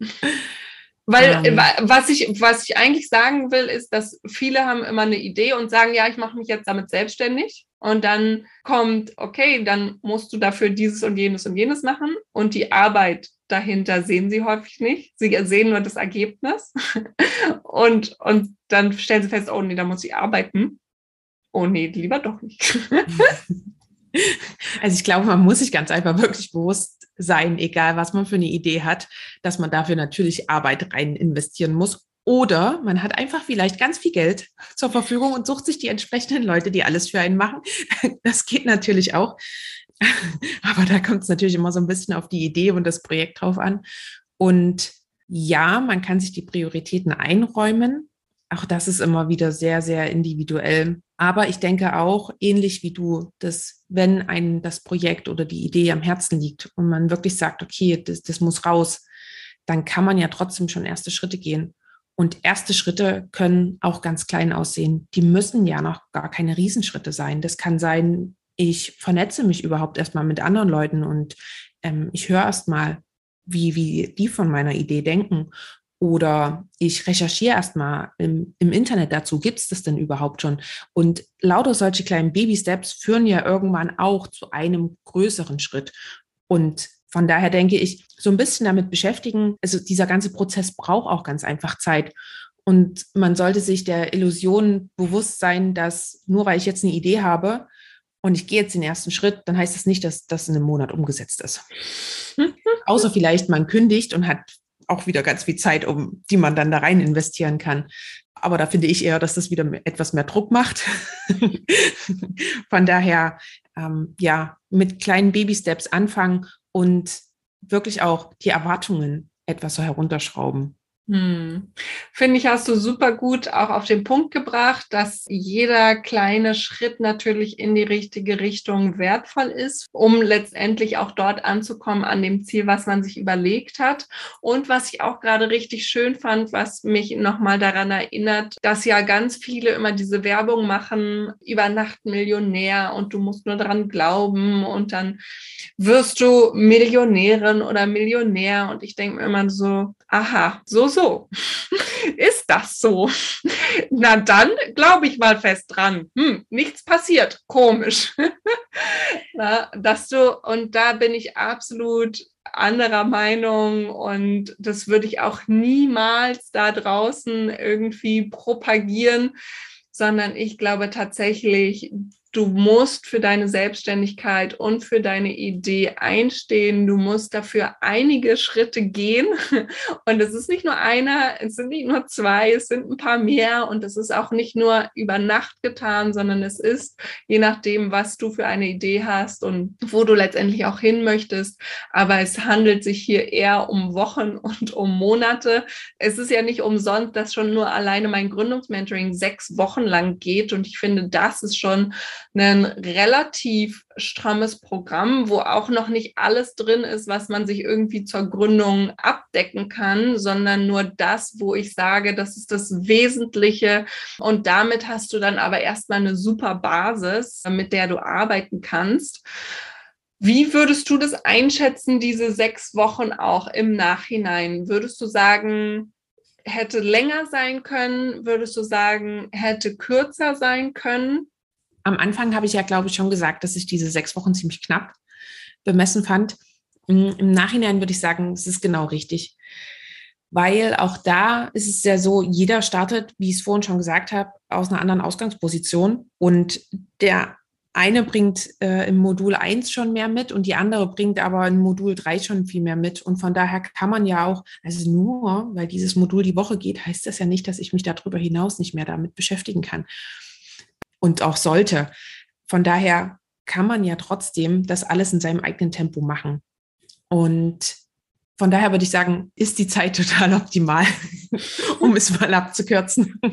Weil ähm. was, ich, was ich eigentlich sagen will, ist, dass viele haben immer eine Idee und sagen, ja, ich mache mich jetzt damit selbstständig. Und dann kommt, okay, dann musst du dafür dieses und jenes und jenes machen. Und die Arbeit dahinter sehen sie häufig nicht. Sie sehen nur das Ergebnis. und, und dann stellen sie fest, oh nee, da muss ich arbeiten. Oh nee, lieber doch nicht. Also ich glaube, man muss sich ganz einfach wirklich bewusst sein, egal was man für eine Idee hat, dass man dafür natürlich Arbeit rein investieren muss. Oder man hat einfach vielleicht ganz viel Geld zur Verfügung und sucht sich die entsprechenden Leute, die alles für einen machen. Das geht natürlich auch. Aber da kommt es natürlich immer so ein bisschen auf die Idee und das Projekt drauf an. Und ja, man kann sich die Prioritäten einräumen. Auch das ist immer wieder sehr, sehr individuell. Aber ich denke auch, ähnlich wie du, dass wenn ein das Projekt oder die Idee am Herzen liegt und man wirklich sagt, okay, das, das muss raus, dann kann man ja trotzdem schon erste Schritte gehen. Und erste Schritte können auch ganz klein aussehen. Die müssen ja noch gar keine Riesenschritte sein. Das kann sein, ich vernetze mich überhaupt erstmal mit anderen Leuten und ähm, ich höre erstmal, wie, wie die von meiner Idee denken. Oder ich recherchiere erstmal im, im Internet dazu, gibt es das denn überhaupt schon? Und lauter solche kleinen Baby-Steps führen ja irgendwann auch zu einem größeren Schritt. Und von daher denke ich, so ein bisschen damit beschäftigen, also dieser ganze Prozess braucht auch ganz einfach Zeit. Und man sollte sich der Illusion bewusst sein, dass nur weil ich jetzt eine Idee habe und ich gehe jetzt den ersten Schritt, dann heißt das nicht, dass das in einem Monat umgesetzt ist. Außer vielleicht man kündigt und hat auch wieder ganz viel Zeit, um die man dann da rein investieren kann. Aber da finde ich eher, dass das wieder etwas mehr Druck macht. Von daher, ähm, ja, mit kleinen Baby-Steps anfangen und wirklich auch die Erwartungen etwas so herunterschrauben. Hm. Finde ich, hast du super gut auch auf den Punkt gebracht, dass jeder kleine Schritt natürlich in die richtige Richtung wertvoll ist, um letztendlich auch dort anzukommen an dem Ziel, was man sich überlegt hat. Und was ich auch gerade richtig schön fand, was mich nochmal daran erinnert, dass ja ganz viele immer diese Werbung machen, über Nacht Millionär und du musst nur daran glauben und dann wirst du Millionärin oder Millionär. Und ich denke mir immer so, aha, so so. Ist das so? Na dann glaube ich mal fest dran. Hm, nichts passiert. Komisch. Na, dass du, und da bin ich absolut anderer Meinung und das würde ich auch niemals da draußen irgendwie propagieren, sondern ich glaube tatsächlich, du musst für deine Selbstständigkeit und für deine Idee einstehen. Du musst dafür einige Schritte gehen. Und es ist nicht nur einer, es sind nicht nur zwei, es sind ein paar mehr. Und es ist auch nicht nur über Nacht getan, sondern es ist, je nachdem, was du für eine Idee hast und wo du letztendlich auch hin möchtest. Aber es handelt sich hier eher um Wochen und um Monate. Es ist ja nicht umsonst, dass schon nur alleine mein Gründungsmentoring sechs Wochen lang geht. Und ich finde, das ist schon ein relativ strammes Programm, wo auch noch nicht alles drin ist, was man sich irgendwie zur Gründung abdecken kann, sondern nur das, wo ich sage, das ist das Wesentliche. Und damit hast du dann aber erstmal eine super Basis, mit der du arbeiten kannst. Wie würdest du das einschätzen, diese sechs Wochen auch im Nachhinein? Würdest du sagen, hätte länger sein können? Würdest du sagen, hätte kürzer sein können? Am Anfang habe ich ja, glaube ich, schon gesagt, dass ich diese sechs Wochen ziemlich knapp bemessen fand. Im Nachhinein würde ich sagen, es ist genau richtig. Weil auch da ist es ja so, jeder startet, wie ich es vorhin schon gesagt habe, aus einer anderen Ausgangsposition. Und der eine bringt äh, im Modul 1 schon mehr mit und die andere bringt aber im Modul 3 schon viel mehr mit. Und von daher kann man ja auch, also nur weil dieses Modul die Woche geht, heißt das ja nicht, dass ich mich darüber hinaus nicht mehr damit beschäftigen kann und auch sollte. Von daher kann man ja trotzdem das alles in seinem eigenen Tempo machen. Und von daher würde ich sagen, ist die Zeit total optimal, um es mal abzukürzen.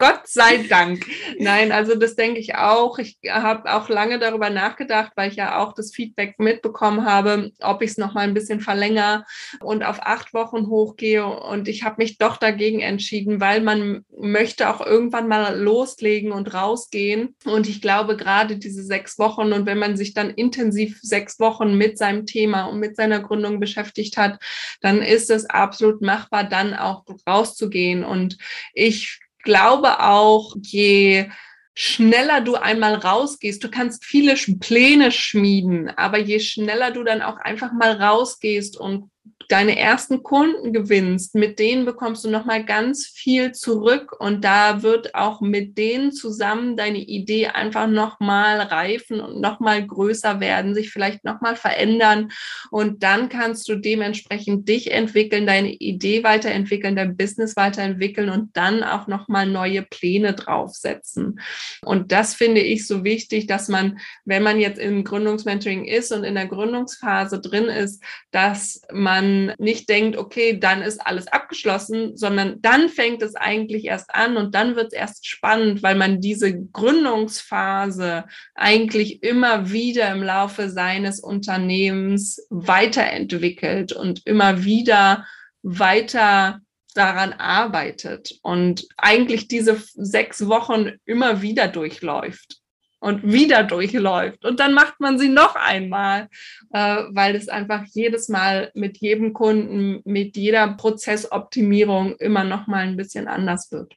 Gott sei Dank. Nein, also das denke ich auch. Ich habe auch lange darüber nachgedacht, weil ich ja auch das Feedback mitbekommen habe, ob ich es noch mal ein bisschen verlängere und auf acht Wochen hochgehe. Und ich habe mich doch dagegen entschieden, weil man möchte auch irgendwann mal loslegen und rausgehen. Und ich glaube, gerade diese sechs Wochen und wenn man sich dann intensiv sechs Wochen mit seinem Thema und mit seiner Gründung beschäftigt hat, dann ist es absolut machbar, dann auch rauszugehen. Und ich glaube auch, je schneller du einmal rausgehst, du kannst viele Pläne schmieden, aber je schneller du dann auch einfach mal rausgehst und deine ersten Kunden gewinnst, mit denen bekommst du nochmal ganz viel zurück und da wird auch mit denen zusammen deine Idee einfach nochmal reifen und nochmal größer werden, sich vielleicht nochmal verändern und dann kannst du dementsprechend dich entwickeln, deine Idee weiterentwickeln, dein Business weiterentwickeln und dann auch nochmal neue Pläne draufsetzen. Und das finde ich so wichtig, dass man, wenn man jetzt im Gründungsmentoring ist und in der Gründungsphase drin ist, dass man nicht denkt, okay, dann ist alles abgeschlossen, sondern dann fängt es eigentlich erst an und dann wird es erst spannend, weil man diese Gründungsphase eigentlich immer wieder im Laufe seines Unternehmens weiterentwickelt und immer wieder weiter daran arbeitet und eigentlich diese sechs Wochen immer wieder durchläuft und wieder durchläuft. Und dann macht man sie noch einmal, äh, weil es einfach jedes Mal mit jedem Kunden, mit jeder Prozessoptimierung immer noch mal ein bisschen anders wird.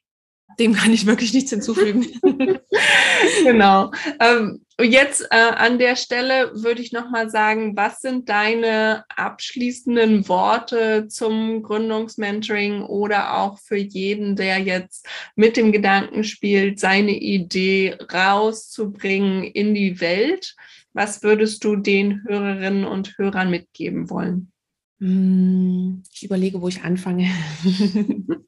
Dem kann ich wirklich nichts hinzufügen. genau. Ähm, jetzt äh, an der Stelle würde ich nochmal sagen, was sind deine abschließenden Worte zum Gründungsmentoring oder auch für jeden, der jetzt mit dem Gedanken spielt, seine Idee rauszubringen in die Welt? Was würdest du den Hörerinnen und Hörern mitgeben wollen? Hm, ich überlege, wo ich anfange.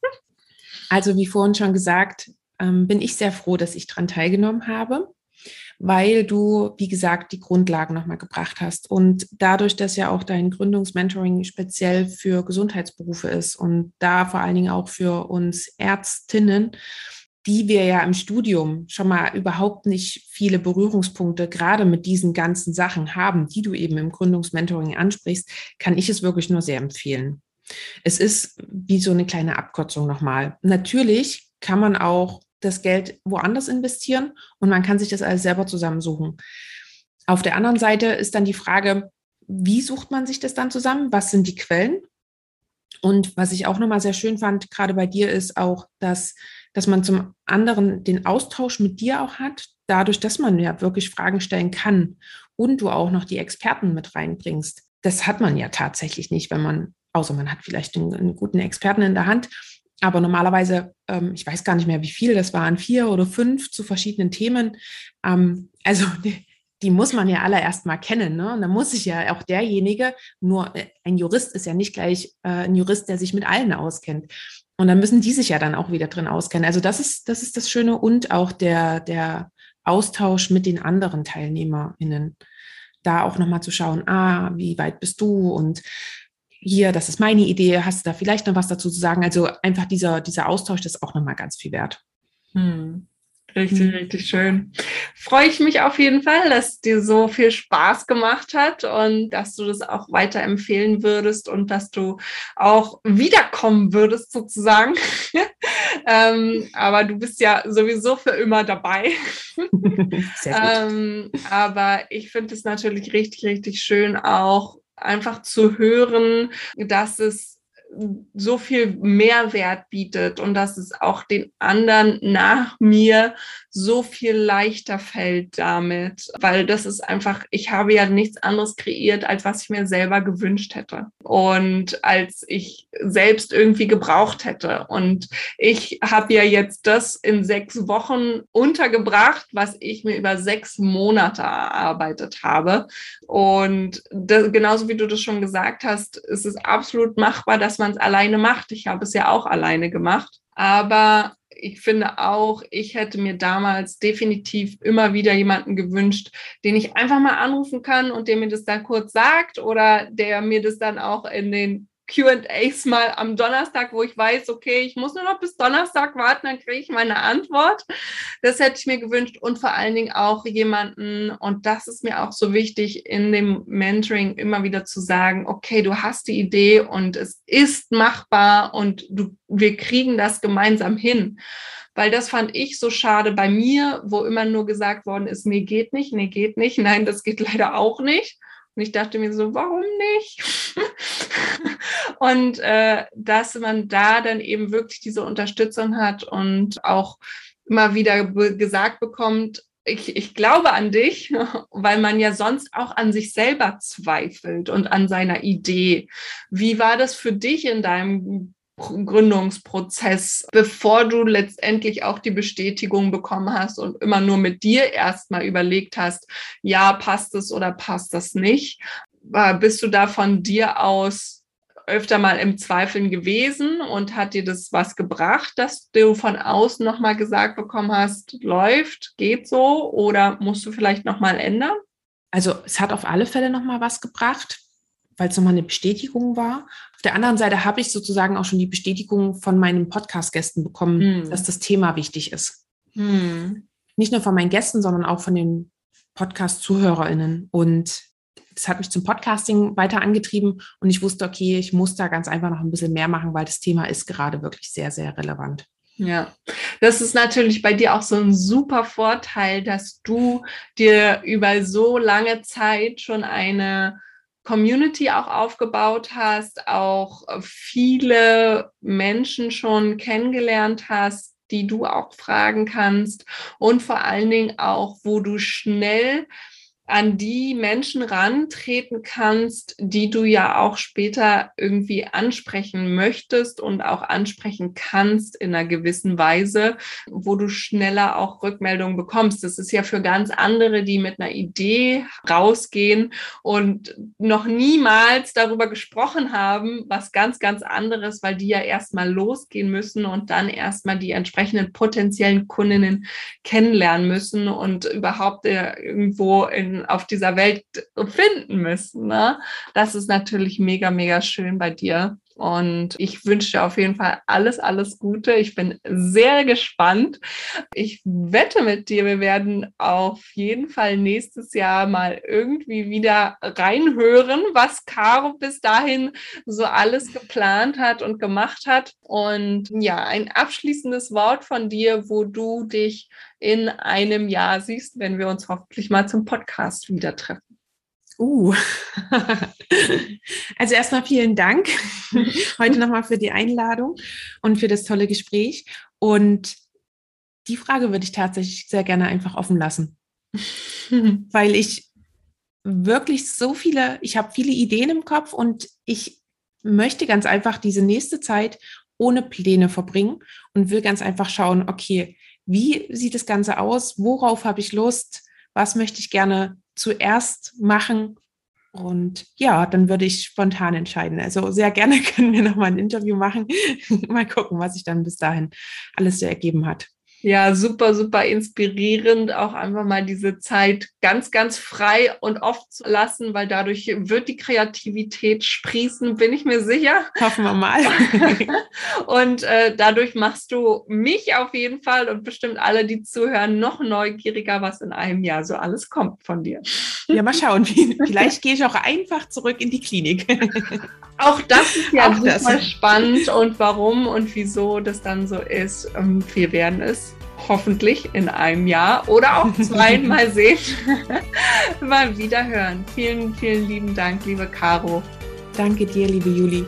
Also wie vorhin schon gesagt, ähm, bin ich sehr froh, dass ich daran teilgenommen habe, weil du, wie gesagt, die Grundlagen nochmal gebracht hast. Und dadurch, dass ja auch dein Gründungsmentoring speziell für Gesundheitsberufe ist und da vor allen Dingen auch für uns Ärztinnen, die wir ja im Studium schon mal überhaupt nicht viele Berührungspunkte gerade mit diesen ganzen Sachen haben, die du eben im Gründungsmentoring ansprichst, kann ich es wirklich nur sehr empfehlen. Es ist wie so eine kleine Abkürzung nochmal. Natürlich kann man auch das Geld woanders investieren und man kann sich das alles selber zusammensuchen. Auf der anderen Seite ist dann die Frage, wie sucht man sich das dann zusammen? Was sind die Quellen? Und was ich auch nochmal sehr schön fand, gerade bei dir, ist auch, dass, dass man zum anderen den Austausch mit dir auch hat, dadurch, dass man ja wirklich Fragen stellen kann und du auch noch die Experten mit reinbringst. Das hat man ja tatsächlich nicht, wenn man außer man hat vielleicht einen, einen guten Experten in der Hand. Aber normalerweise, ähm, ich weiß gar nicht mehr, wie viele das waren, vier oder fünf zu verschiedenen Themen. Ähm, also die, die, muss man ja alle erst mal kennen. Ne? Und dann muss sich ja auch derjenige, nur äh, ein Jurist ist ja nicht gleich äh, ein Jurist, der sich mit allen auskennt. Und dann müssen die sich ja dann auch wieder drin auskennen. Also das ist, das ist das Schöne und auch der, der Austausch mit den anderen TeilnehmerInnen. Da auch nochmal zu schauen, ah, wie weit bist du und hier, das ist meine Idee, hast du da vielleicht noch was dazu zu sagen? Also einfach dieser, dieser Austausch, das ist auch nochmal ganz viel wert. Hm. Richtig, hm. richtig schön. Freue ich mich auf jeden Fall, dass dir so viel Spaß gemacht hat und dass du das auch weiterempfehlen würdest und dass du auch wiederkommen würdest sozusagen. ähm, aber du bist ja sowieso für immer dabei. ähm, aber ich finde es natürlich richtig, richtig schön auch einfach zu hören, dass es so viel Mehrwert bietet und dass es auch den anderen nach mir so viel leichter fällt damit, weil das ist einfach, ich habe ja nichts anderes kreiert, als was ich mir selber gewünscht hätte und als ich selbst irgendwie gebraucht hätte. Und ich habe ja jetzt das in sechs Wochen untergebracht, was ich mir über sechs Monate erarbeitet habe. Und das, genauso wie du das schon gesagt hast, ist es absolut machbar, dass man es alleine macht. Ich habe es ja auch alleine gemacht. Aber ich finde auch, ich hätte mir damals definitiv immer wieder jemanden gewünscht, den ich einfach mal anrufen kann und der mir das dann kurz sagt oder der mir das dann auch in den QAs mal am Donnerstag, wo ich weiß, okay, ich muss nur noch bis Donnerstag warten, dann kriege ich meine Antwort. Das hätte ich mir gewünscht und vor allen Dingen auch jemanden, und das ist mir auch so wichtig, in dem Mentoring immer wieder zu sagen, okay, du hast die Idee und es ist machbar und du, wir kriegen das gemeinsam hin. Weil das fand ich so schade bei mir, wo immer nur gesagt worden ist, nee, geht nicht, nee, geht nicht, nein, das geht leider auch nicht. Und ich dachte mir so, warum nicht? und äh, dass man da dann eben wirklich diese Unterstützung hat und auch immer wieder gesagt bekommt, ich, ich glaube an dich, weil man ja sonst auch an sich selber zweifelt und an seiner Idee. Wie war das für dich in deinem Gründungsprozess, bevor du letztendlich auch die Bestätigung bekommen hast und immer nur mit dir erstmal überlegt hast, ja, passt es oder passt das nicht? Bist du da von dir aus öfter mal im Zweifeln gewesen und hat dir das was gebracht, dass du von außen nochmal gesagt bekommen hast, läuft, geht so oder musst du vielleicht nochmal ändern? Also es hat auf alle Fälle nochmal was gebracht, weil es nochmal eine Bestätigung war. Auf der anderen Seite habe ich sozusagen auch schon die Bestätigung von meinen Podcast-Gästen bekommen, hm. dass das Thema wichtig ist. Hm. Nicht nur von meinen Gästen, sondern auch von den Podcast-ZuhörerInnen. Und das hat mich zum Podcasting weiter angetrieben und ich wusste, okay, ich muss da ganz einfach noch ein bisschen mehr machen, weil das Thema ist gerade wirklich sehr, sehr relevant. Ja, das ist natürlich bei dir auch so ein super Vorteil, dass du dir über so lange Zeit schon eine Community auch aufgebaut hast, auch viele Menschen schon kennengelernt hast, die du auch fragen kannst und vor allen Dingen auch, wo du schnell an die Menschen rantreten kannst, die du ja auch später irgendwie ansprechen möchtest und auch ansprechen kannst in einer gewissen Weise, wo du schneller auch Rückmeldungen bekommst. Das ist ja für ganz andere, die mit einer Idee rausgehen und noch niemals darüber gesprochen haben, was ganz, ganz anderes, weil die ja erstmal losgehen müssen und dann erstmal die entsprechenden potenziellen Kundinnen kennenlernen müssen und überhaupt äh, irgendwo in auf dieser Welt finden müssen. Ne? Das ist natürlich mega, mega schön bei dir. Und ich wünsche dir auf jeden Fall alles, alles Gute. Ich bin sehr gespannt. Ich wette mit dir, wir werden auf jeden Fall nächstes Jahr mal irgendwie wieder reinhören, was Caro bis dahin so alles geplant hat und gemacht hat. Und ja, ein abschließendes Wort von dir, wo du dich in einem Jahr siehst, wenn wir uns hoffentlich mal zum Podcast wieder treffen. Uh, also erstmal vielen Dank heute nochmal für die Einladung und für das tolle Gespräch. Und die Frage würde ich tatsächlich sehr gerne einfach offen lassen, weil ich wirklich so viele, ich habe viele Ideen im Kopf und ich möchte ganz einfach diese nächste Zeit ohne Pläne verbringen und will ganz einfach schauen, okay, wie sieht das Ganze aus? Worauf habe ich Lust? Was möchte ich gerne zuerst machen. Und ja, dann würde ich spontan entscheiden. Also sehr gerne können wir nochmal ein Interview machen. mal gucken, was sich dann bis dahin alles so ergeben hat. Ja, super, super inspirierend, auch einfach mal diese Zeit ganz, ganz frei und oft zu lassen, weil dadurch wird die Kreativität sprießen, bin ich mir sicher. Hoffen wir mal. und äh, dadurch machst du mich auf jeden Fall und bestimmt alle, die zuhören, noch neugieriger, was in einem Jahr so alles kommt von dir. Ja, mal schauen. Vielleicht gehe ich auch einfach zurück in die Klinik. Auch das ist ja auch super das. spannend und warum und wieso das dann so ist. Ähm, wir werden es hoffentlich in einem Jahr oder auch zwei mal sehen, mal wieder hören. Vielen, vielen lieben Dank, liebe Caro. Danke dir, liebe Juli.